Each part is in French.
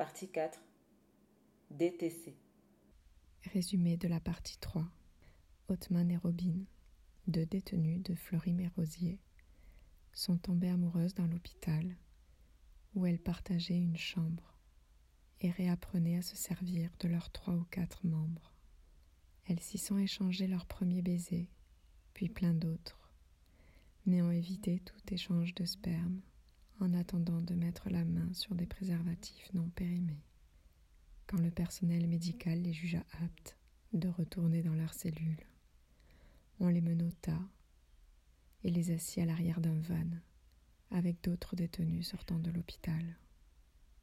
partie 4, DTC. Résumé de la partie 3. Otman et Robin, deux détenus de Fleury-Mérosier, sont tombées amoureuses dans l'hôpital où elles partageaient une chambre et réapprenaient à se servir de leurs trois ou quatre membres. Elles s'y sont échangées leurs premiers baisers, puis plein d'autres, mais ont évité tout échange de sperme en attendant de mettre la main sur des préservatifs non périmés. Quand le personnel médical les jugea aptes de retourner dans leurs cellules, on les menota et les assit à l'arrière d'un van avec d'autres détenus sortant de l'hôpital.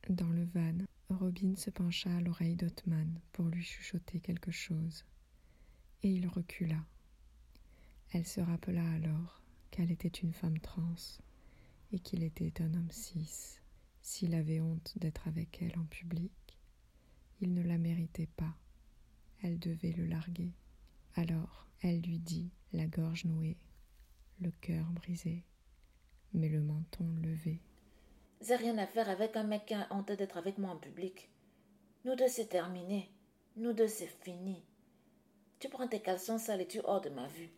Dans le van, Robin se pencha à l'oreille d'Otman pour lui chuchoter quelque chose, et il recula. Elle se rappela alors qu'elle était une femme trans et qu'il était un homme cis. S'il avait honte d'être avec elle en public, il ne la méritait pas. Elle devait le larguer. Alors elle lui dit, la gorge nouée, le cœur brisé, mais le menton levé. J'ai rien à faire avec un mec qui a honte d'être avec moi en public. Nous deux, c'est terminé. Nous deux, c'est fini. Tu prends tes caleçons sales et tu hors de ma vue.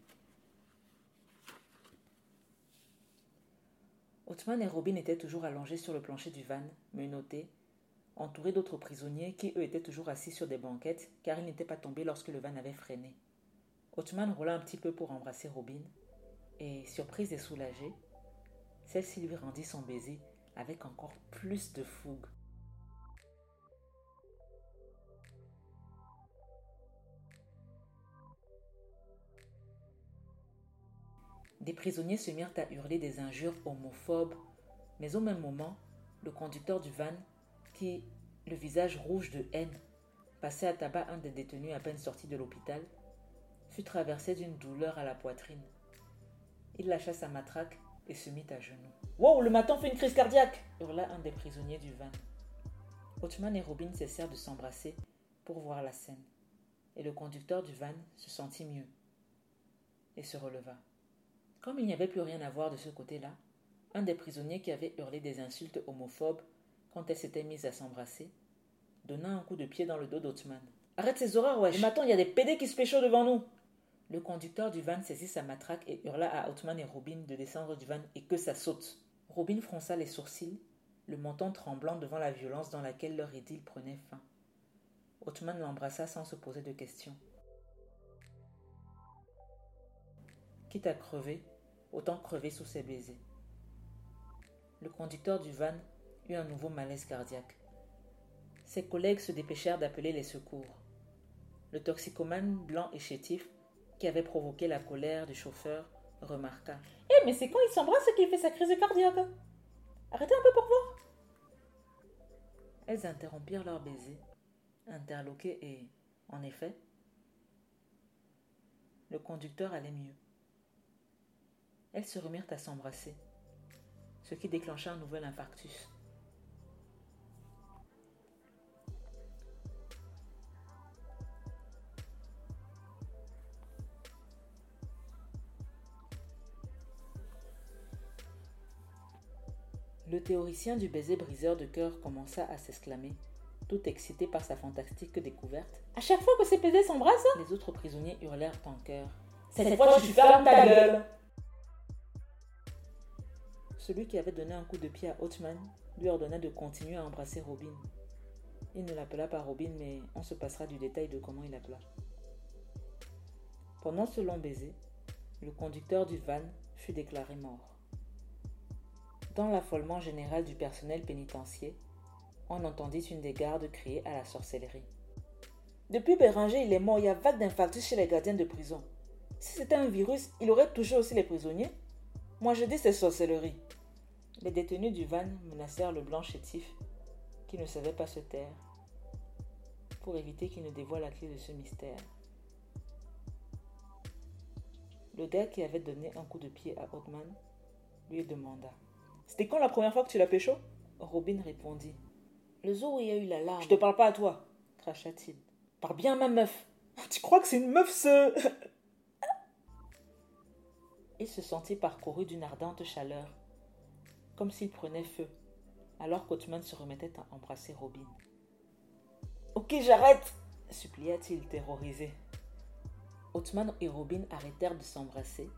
Othman et Robin étaient toujours allongés sur le plancher du van, menottés, entourés d'autres prisonniers qui, eux, étaient toujours assis sur des banquettes, car ils n'étaient pas tombés lorsque le van avait freiné. Othman roula un petit peu pour embrasser Robin, et, surprise et soulagée, celle-ci lui rendit son baiser avec encore plus de fougue. Des prisonniers se mirent à hurler des injures homophobes, mais au même moment, le conducteur du van, qui, le visage rouge de haine, passait à tabac un des détenus à peine sorti de l'hôpital, fut traversé d'une douleur à la poitrine. Il lâcha sa matraque et se mit à genoux. Wow, le matin fait une crise cardiaque hurla un des prisonniers du van. Otman et Robin cessèrent de s'embrasser pour voir la scène, et le conducteur du van se sentit mieux et se releva. Comme il n'y avait plus rien à voir de ce côté-là, un des prisonniers qui avait hurlé des insultes homophobes quand elle s'était mise à s'embrasser, donna un coup de pied dans le dos d'Otman. Arrête ces horreurs, wesh! Mais il y a des pédés qui se pécho devant nous! Le conducteur du van saisit sa matraque et hurla à Otman et Robin de descendre du van et que ça saute. Robin fronça les sourcils, le menton tremblant devant la violence dans laquelle leur idylle prenait fin. Otman l'embrassa sans se poser de questions. Quitte à crever, autant crever sous ses baisers. Le conducteur du van eut un nouveau malaise cardiaque. Ses collègues se dépêchèrent d'appeler les secours. Le toxicomane blanc et chétif, qui avait provoqué la colère du chauffeur, remarqua. Eh, mais c'est quand il s'embrasse qu'il fait sa crise cardiaque? Arrêtez un peu pour voir Elles interrompirent leur baiser, interloquées et, en effet, le conducteur allait mieux. Elles se remirent à s'embrasser, ce qui déclencha un nouvel infarctus. Le théoricien du baiser briseur de cœur commença à s'exclamer, tout excité par sa fantastique découverte. À chaque fois que ces baisers s'embrassent, les autres prisonniers hurlèrent en chœur. Cette, fois, tu fermes ta gueule celui qui avait donné un coup de pied à Hotman lui ordonna de continuer à embrasser Robin. Il ne l'appela pas Robin, mais on se passera du détail de comment il l'appela. Pendant ce long baiser, le conducteur du van fut déclaré mort. Dans l'affolement général du personnel pénitentiaire, on entendit une des gardes crier à la sorcellerie. Depuis Béranger, il est mort, il y a vague d'infarctus chez les gardiens de prison. Si c'était un virus, il aurait touché aussi les prisonniers. Moi je dis c'est sorcellerie. Les détenus du van menacèrent le blanc chétif, qui ne savait pas se taire, pour éviter qu'il ne dévoile la clé de ce mystère. Le gars qui avait donné un coup de pied à Othman lui demanda C'était quand la première fois que tu l'as pécho? Robin répondit Le jour où il y a eu la larme. Je te parle pas à toi, cracha-t-il. Parle bien ma meuf. Tu crois que c'est une meuf, ce. il se sentit parcouru d'une ardente chaleur, comme s'il prenait feu, alors qu'Othman se remettait à embrasser Robin. Ok, j'arrête supplia-t-il terrorisé. Othman et Robin arrêtèrent de s'embrasser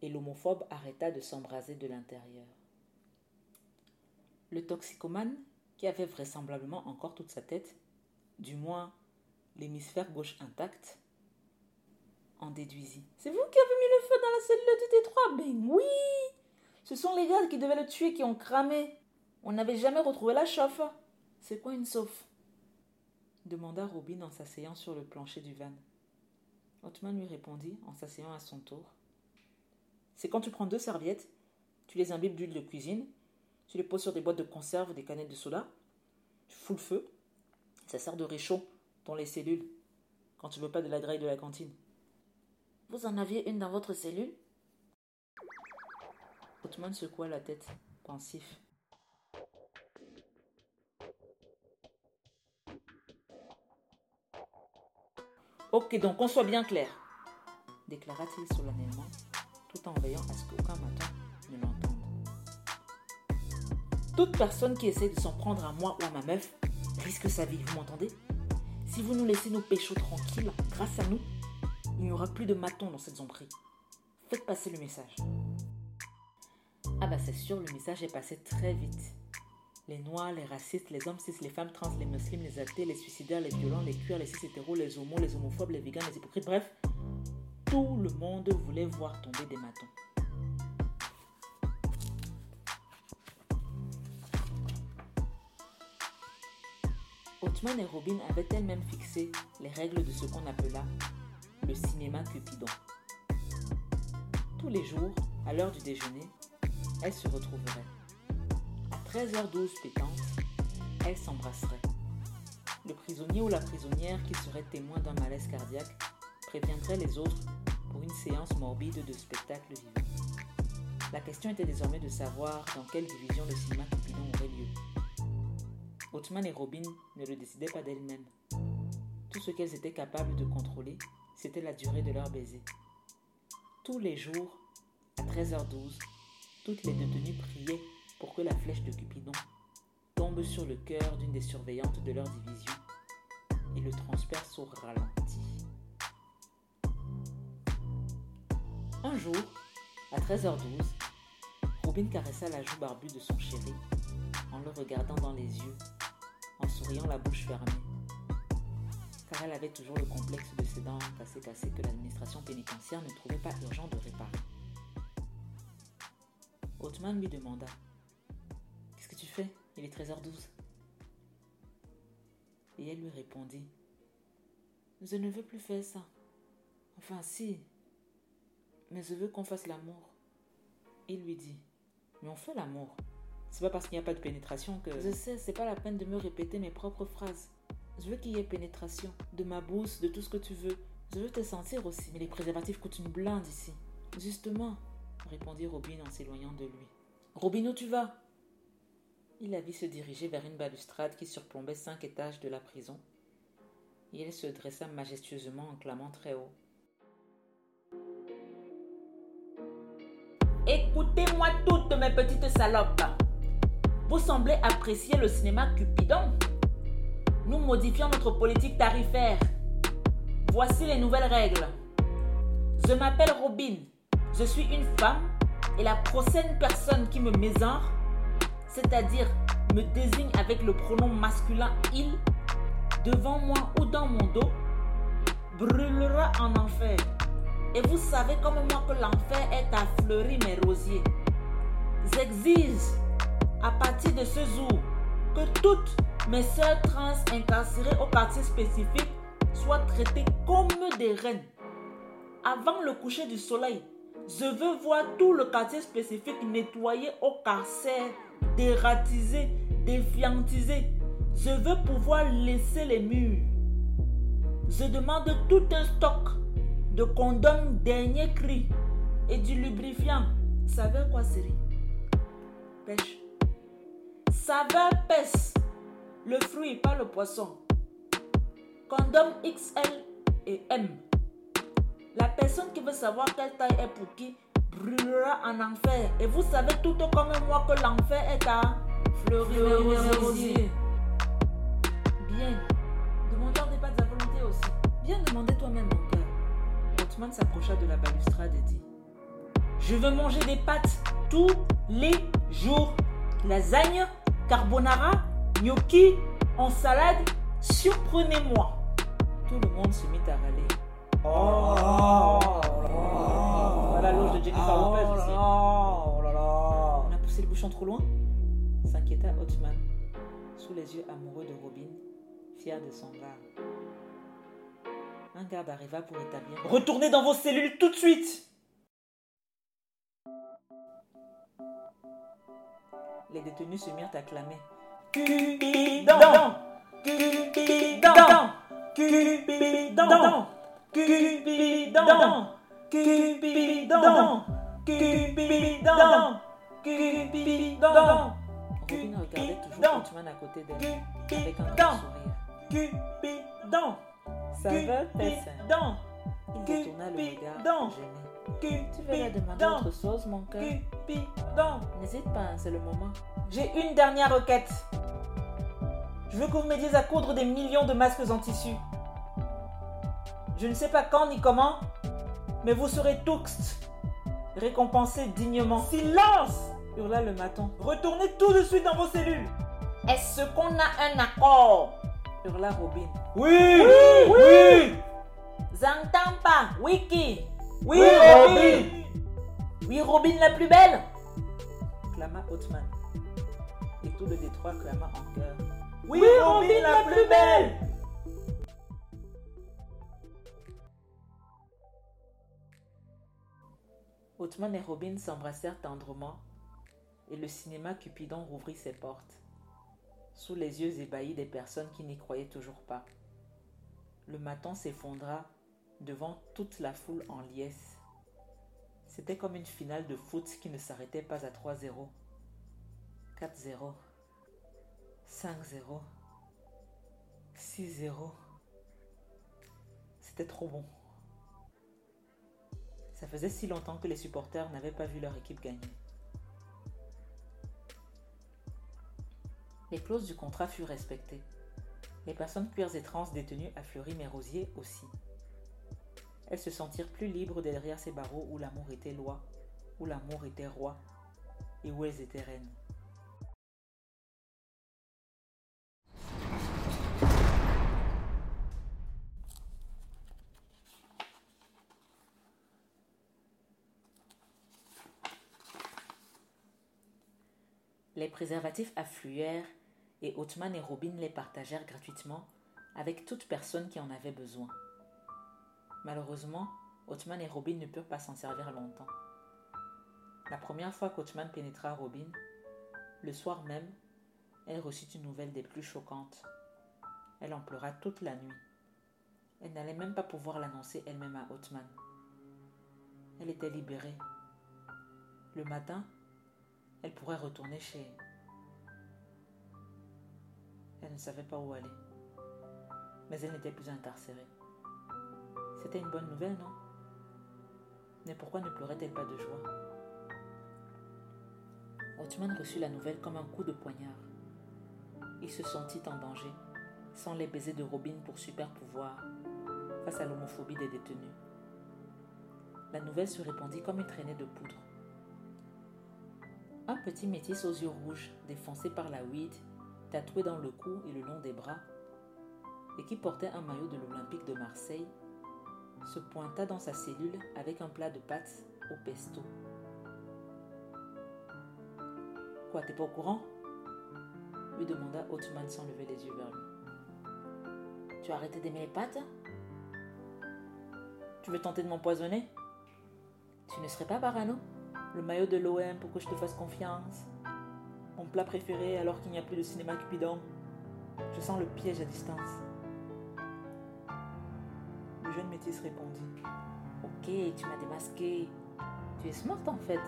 et l'homophobe arrêta de s'embraser de l'intérieur. Le toxicomane, qui avait vraisemblablement encore toute sa tête, du moins l'hémisphère gauche intact, en déduisit. C'est vous qui avez mis le feu dans la cellule du T3 Ben oui Ce sont les gars qui devaient le tuer qui ont cramé. On n'avait jamais retrouvé la chauffe. C'est quoi une sauf demanda Robin en s'asseyant sur le plancher du van. Otman lui répondit en s'asseyant à son tour. C'est quand tu prends deux serviettes, tu les imbibes d'huile de cuisine, tu les poses sur des boîtes de conserve des canettes de soda, tu fous le feu, ça sert de réchaud dans les cellules quand tu veux pas de la graille de la cantine. Vous en aviez une dans votre cellule? Otman secoua la tête, pensif. Ok, donc on soit bien clair, déclara-t-il solennellement, tout en veillant à ce qu'aucun matin ne l'entende. Toute personne qui essaie de s'en prendre à moi ou à ma meuf risque sa vie, vous m'entendez? Si vous nous laissez nos péchos tranquilles, grâce à nous, il n'y aura plus de matons dans cette zombie. Faites passer le message. Ah bah c'est sûr, le message est passé très vite les noirs, les racistes, les hommes cis, les femmes trans, les musulmans, les athées, les suicidaires, les violents, les cuirs, les cis hétéros, les homos, les homophobes, les vegans, les hypocrites, bref, tout le monde voulait voir tomber des matons. Othman et Robin avaient elles-mêmes fixé les règles de ce qu'on appela le cinéma Cupidon. Tous les jours, à l'heure du déjeuner, elles se retrouveraient. 13h12 pétante, elles s'embrasseraient. Le prisonnier ou la prisonnière qui serait témoin d'un malaise cardiaque préviendrait les autres pour une séance morbide de spectacle vivant. La question était désormais de savoir dans quelle division le cinéma Cupidon aurait lieu. Othman et Robin ne le décidaient pas d'elles-mêmes. Tout ce qu'elles étaient capables de contrôler, c'était la durée de leur baiser. Tous les jours, à 13h12, toutes les détenues priaient pour que la flèche de Cupidon tombe sur le cœur d'une des surveillantes de leur division et le transperce au ralenti. Un jour, à 13h12, Robin caressa la joue barbue de son chéri en le regardant dans les yeux, en souriant la bouche fermée, car elle avait toujours le complexe de ses dents cassées cassées que l'administration pénitentiaire ne trouvait pas urgent de réparer. Othman lui demanda tu fais? Il est 13h12. Et elle lui répondit Je ne veux plus faire ça. Enfin, si. Mais je veux qu'on fasse l'amour. Il lui dit Mais on fait l'amour. C'est pas parce qu'il n'y a pas de pénétration que. Je sais, c'est pas la peine de me répéter mes propres phrases. Je veux qu'il y ait pénétration, de ma bouche, de tout ce que tu veux. Je veux te sentir aussi. Mais les préservatifs coûtent une blinde ici. Justement, répondit Robin en s'éloignant de lui. Robin, où tu vas? Il la vit se diriger vers une balustrade qui surplombait cinq étages de la prison, et elle se dressa majestueusement en clamant très haut. Écoutez-moi toutes mes petites salopes. Vous semblez apprécier le cinéma Cupidon. Nous modifions notre politique tarifaire. Voici les nouvelles règles. Je m'appelle Robin. Je suis une femme et la prochaine personne qui me mésenre c'est-à-dire me désigne avec le pronom masculin il devant moi ou dans mon dos brûlera en enfer. Et vous savez comme moi que l'enfer est à fleurir mes rosiers. J'exige à partir de ce jour que toutes mes sœurs trans incarcérées au quartier spécifique soient traitées comme des reines. Avant le coucher du soleil, je veux voir tout le quartier spécifique nettoyé au carcère, dératisé, défiantisé. Je veux pouvoir laisser les murs. Je demande tout un stock de condoms dernier cri et du lubrifiant. Saveur quoi, Siri? Pêche. Saveur pêche. Le fruit, pas le poisson. Condom XL et M. La personne qui veut savoir quelle taille est pour qui brûlera en enfer. Et vous savez tout comme moi que l'enfer est à fleurir Bien. Demande-leur des pâtes à volonté aussi. Bien demander toi-même, mon cœur. Otman s'approcha de la balustrade et dit Je veux manger des pâtes tous les jours. Lasagne, carbonara, gnocchi, en salade, surprenez-moi. Tout le monde se mit à râler. Oh, Voilà l'auge de Jennifer oh Lopez aussi. Oh là là. On a poussé le bouchon trop loin s'inquiéta Hotman, sous les yeux amoureux de Robin, fier de son garde. Un garde arriva pour établir. Retournez dans vos cellules tout de suite Les détenus se mirent à clamer. Cupidon Cupidon Cupidon Cupidon Cupidon Cupidon Cupidon Robin regardait toujours Otman à côté d'elle, avec un grand sourire. Cupidon Ça va, Cupidon Il détourna le regard, gêné. Tu veux la demander autre chose, mon cœur. Cupidon. N'hésite pas, c'est le moment. J'ai une dernière requête. Je veux que vous m'aidiez à coudre des millions de masques en tissu. Je ne sais pas quand ni comment, mais vous serez tous récompensés dignement. Silence hurla le maton. Retournez tout de suite dans vos cellules. Est-ce qu'on a un accord? hurla Robin. Oui Oui Oui, J'entends pas. Wiki. Oui, Robin Oui, Robin la plus belle clama Hotman. Et tout le détroit clama en chœur. Oui, Robin la plus belle Hotman et Robin s'embrassèrent tendrement et le cinéma Cupidon rouvrit ses portes, sous les yeux ébahis des personnes qui n'y croyaient toujours pas. Le matin s'effondra devant toute la foule en liesse. C'était comme une finale de foot qui ne s'arrêtait pas à 3-0, 4-0, 5-0, 6-0. C'était trop bon. Ça faisait si longtemps que les supporters n'avaient pas vu leur équipe gagner. Les clauses du contrat furent respectées. Les personnes cuirs et trans détenues à Fleury-Mérosier aussi. Elles se sentirent plus libres derrière ces barreaux où l'amour était loi, où l'amour était roi, et où elles étaient reines. Les préservatifs affluèrent et Othman et Robin les partagèrent gratuitement avec toute personne qui en avait besoin. Malheureusement, Othman et Robin ne purent pas s'en servir longtemps. La première fois qu'Othman pénétra Robin, le soir même, elle reçut une nouvelle des plus choquantes. Elle en pleura toute la nuit. Elle n'allait même pas pouvoir l'annoncer elle-même à Othman. Elle était libérée. Le matin, elle pourrait retourner chez elle ne savait pas où aller. Mais elle n'était plus incarcérée. C'était une bonne nouvelle, non? Mais pourquoi ne pleurait-elle pas de joie? Othman reçut la nouvelle comme un coup de poignard. Il se sentit en danger, sans les baisers de Robin pour super pouvoir, face à l'homophobie des détenus. La nouvelle se répandit comme une traînée de poudre. Un petit métis aux yeux rouges, défoncé par la weed, tatoué dans le cou et le long des bras, et qui portait un maillot de l'Olympique de Marseille, se pointa dans sa cellule avec un plat de pâtes au pesto. Quoi, t'es pas au courant lui demanda Othman sans lever les yeux vers lui. Tu as arrêté d'aimer les pâtes? Tu veux tenter de m'empoisonner? Tu ne serais pas parano Le maillot de l'OM pour que je te fasse confiance Mon plat préféré alors qu'il n'y a plus de cinéma Cupidon Je sens le piège à distance. Le jeune métis répondit Ok, tu m'as démasqué. Tu es smart en fait.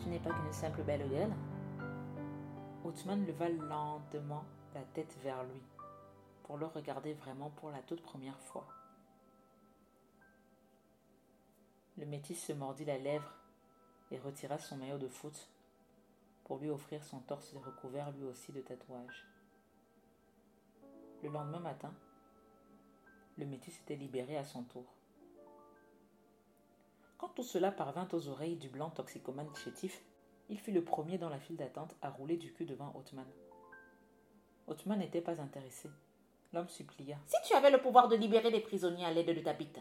Tu n'es pas qu'une simple belle gueule. Othman leva lentement la tête vers lui pour le regarder vraiment pour la toute première fois. Le métis se mordit la lèvre et retira son maillot de foot pour lui offrir son torse recouvert lui aussi de tatouages. Le lendemain matin, le métis était libéré à son tour. Quand tout cela parvint aux oreilles du blanc toxicomane chétif, il fut le premier dans la file d'attente à rouler du cul devant Othman. Othman n'était pas intéressé. L'homme supplia. Si tu avais le pouvoir de libérer les prisonniers à l'aide de ta bite,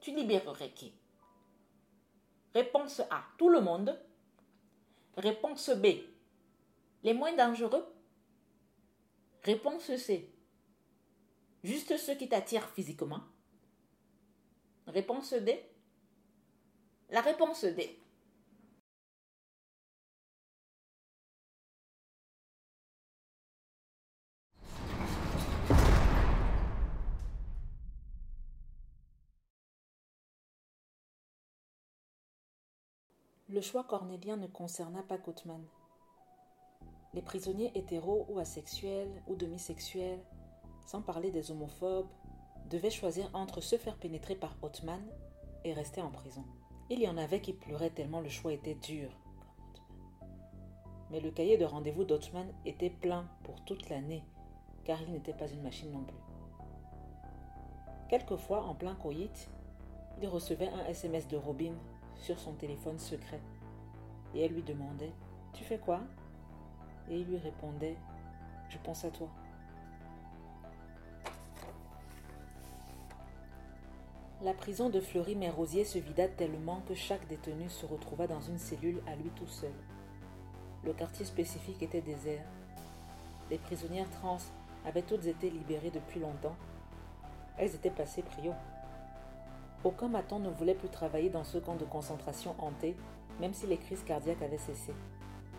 tu libérerais qui? Réponse A. Tout le monde. Réponse B. Les moins dangereux. Réponse C. Juste ceux qui t'attirent physiquement. Réponse D. La réponse D. Le choix cornélien ne concerna pas Kottman. Les prisonniers hétéros ou asexuels ou demisexuels, sans parler des homophobes, devaient choisir entre se faire pénétrer par Othman et rester en prison. Il y en avait qui pleuraient tellement le choix était dur. Mais le cahier de rendez-vous d'Othman était plein pour toute l'année, car il n'était pas une machine non plus. Quelquefois, en plein coït, il recevait un SMS de Robin sur son téléphone secret. Et elle lui demandait Tu fais quoi? Et il lui répondait Je pense à toi. La prison de Fleury-Mérosier se vida tellement que chaque détenu se retrouva dans une cellule à lui tout seul. Le quartier spécifique était désert. Les prisonnières trans avaient toutes été libérées depuis longtemps. Elles étaient passées prio. Aucun maton ne voulait plus travailler dans ce camp de concentration hanté, même si les crises cardiaques avaient cessé.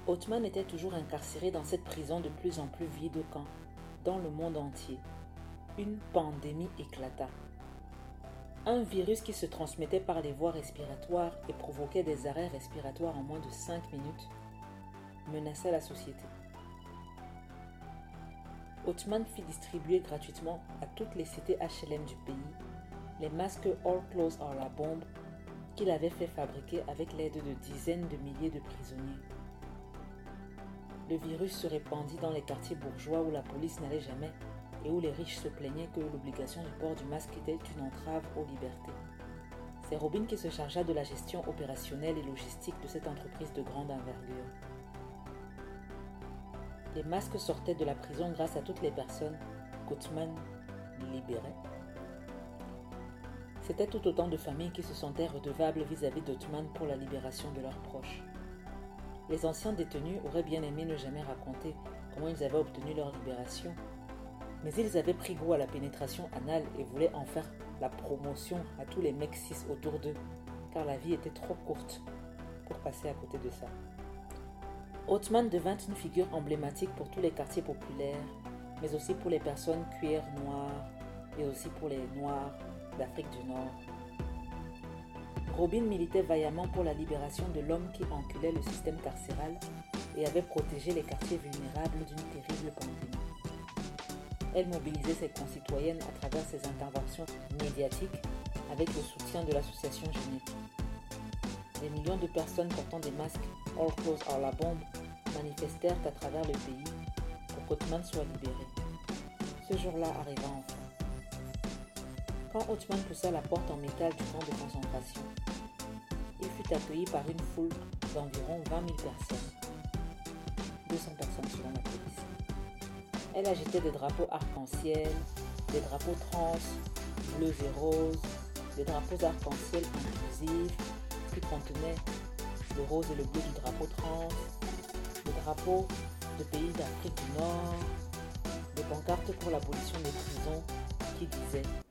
Othman était toujours incarcéré dans cette prison de plus en plus vide de camp, dans le monde entier. Une pandémie éclata. Un virus qui se transmettait par les voies respiratoires et provoquait des arrêts respiratoires en moins de 5 minutes menaçait la société. Othman fit distribuer gratuitement à toutes les cités HLM du pays les masques All Clothes are la bombe qu'il avait fait fabriquer avec l'aide de dizaines de milliers de prisonniers. Le virus se répandit dans les quartiers bourgeois où la police n'allait jamais et où les riches se plaignaient que l'obligation du port du masque était une entrave aux libertés. C'est Robin qui se chargea de la gestion opérationnelle et logistique de cette entreprise de grande envergure. Les masques sortaient de la prison grâce à toutes les personnes qu'Othman libérait. C'était tout autant de familles qui se sentaient redevables vis-à-vis d'Othman pour la libération de leurs proches. Les anciens détenus auraient bien aimé ne jamais raconter comment ils avaient obtenu leur libération, mais ils avaient pris goût à la pénétration anale et voulaient en faire la promotion à tous les mecs cis autour d'eux, car la vie était trop courte pour passer à côté de ça. Othman devint une figure emblématique pour tous les quartiers populaires, mais aussi pour les personnes cuir noires et aussi pour les noirs d'Afrique du Nord. Robin militait vaillamment pour la libération de l'homme qui enculait le système carcéral et avait protégé les quartiers vulnérables d'une terrible pandémie. Elle mobilisait ses concitoyennes à travers ses interventions médiatiques avec le soutien de l'association Génétique. Des millions de personnes portant des masques All Clothes are la bombe manifestèrent à travers le pays pour qu'Othman soit libéré. Ce jour-là arriva enfin. Quand poussa la porte en métal du camp de concentration, il fut accueilli par une foule d'environ 20 000 personnes. 200 personnes selon la police. Elle agitait des drapeaux arc-en-ciel, des drapeaux trans, bleus et roses, des drapeaux arc-en-ciel inclusifs qui contenaient le rose et le bleu du drapeau trans, des drapeaux de pays d'Afrique du Nord, des pancartes pour l'abolition des prisons qui disaient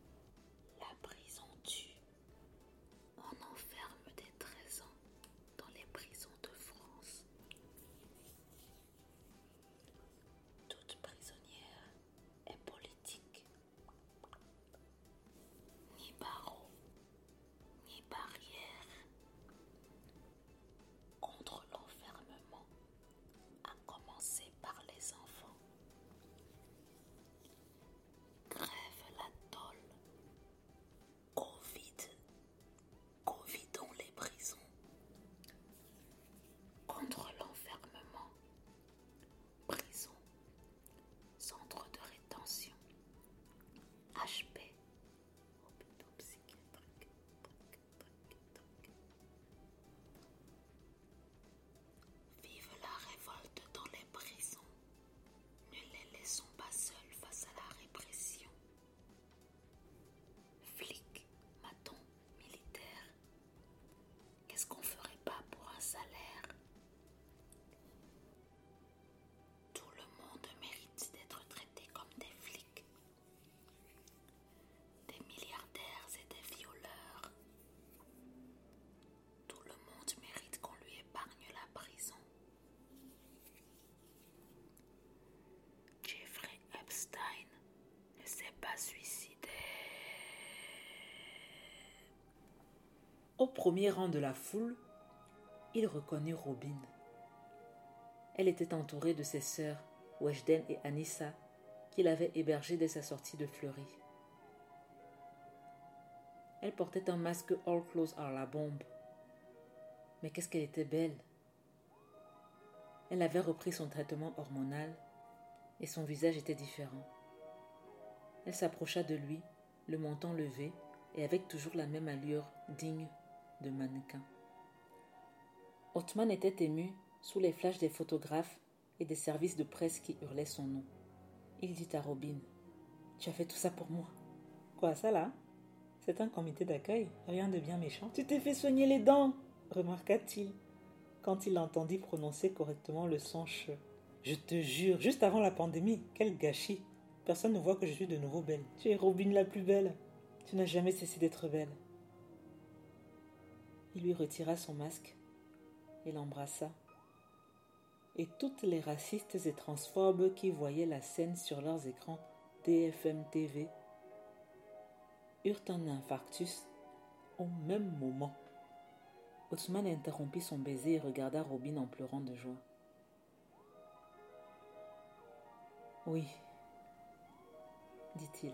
Au premier rang de la foule, il reconnut Robin. Elle était entourée de ses sœurs, Weshden et Anissa, qu'il avait hébergées dès sa sortie de Fleury. Elle portait un masque All Clothes are la bombe. Mais qu'est-ce qu'elle était belle Elle avait repris son traitement hormonal et son visage était différent. Elle s'approcha de lui, le menton levé et avec toujours la même allure digne de mannequin. Othman était ému sous les flashs des photographes et des services de presse qui hurlaient son nom. Il dit à Robin Tu as fait tout ça pour moi. Quoi, ça là? C'est un comité d'accueil, rien de bien méchant. Tu t'es fait soigner les dents remarqua-t-il, quand il entendit prononcer correctement le son che. Je te jure, juste avant la pandémie, quel gâchis Personne ne voit que je suis de nouveau belle. Tu es Robin la plus belle. Tu n'as jamais cessé d'être belle. Il lui retira son masque et l'embrassa. Et toutes les racistes et transphobes qui voyaient la scène sur leurs écrans DFM TV eurent un infarctus au même moment. Othman interrompit son baiser et regarda Robin en pleurant de joie. Oui, dit-il.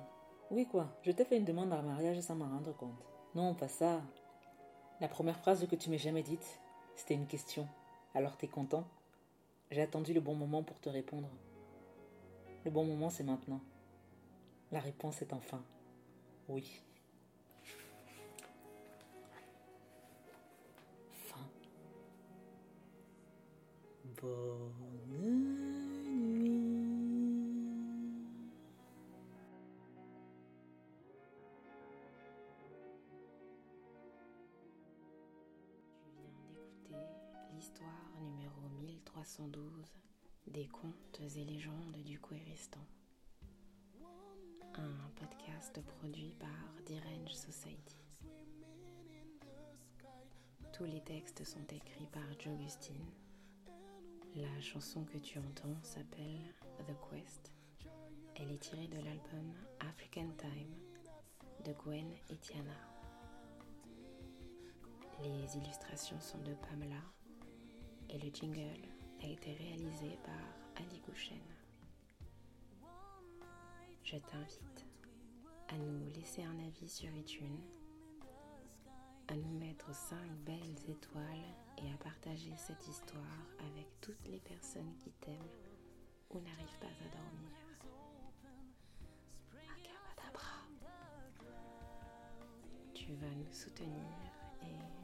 Oui quoi, je t'ai fait une demande en mariage sans m'en rendre compte. Non, pas ça. La première phrase que tu m'as jamais dite, c'était une question. Alors t'es content? J'ai attendu le bon moment pour te répondre. Le bon moment, c'est maintenant. La réponse est enfin oui. Fin. Bonne 1312 des contes et légendes du Kouéristan. Un podcast produit par Direnge Society. Tous les textes sont écrits par Jogustine. La chanson que tu entends s'appelle The Quest. Elle est tirée de l'album African Time de Gwen et Tiana. Les illustrations sont de Pamela et le jingle a été réalisé par Ali Gouchen. Je t'invite à nous laisser un avis sur iTunes, à nous mettre 5 belles étoiles et à partager cette histoire avec toutes les personnes qui t'aiment ou n'arrivent pas à dormir. Tu vas nous soutenir et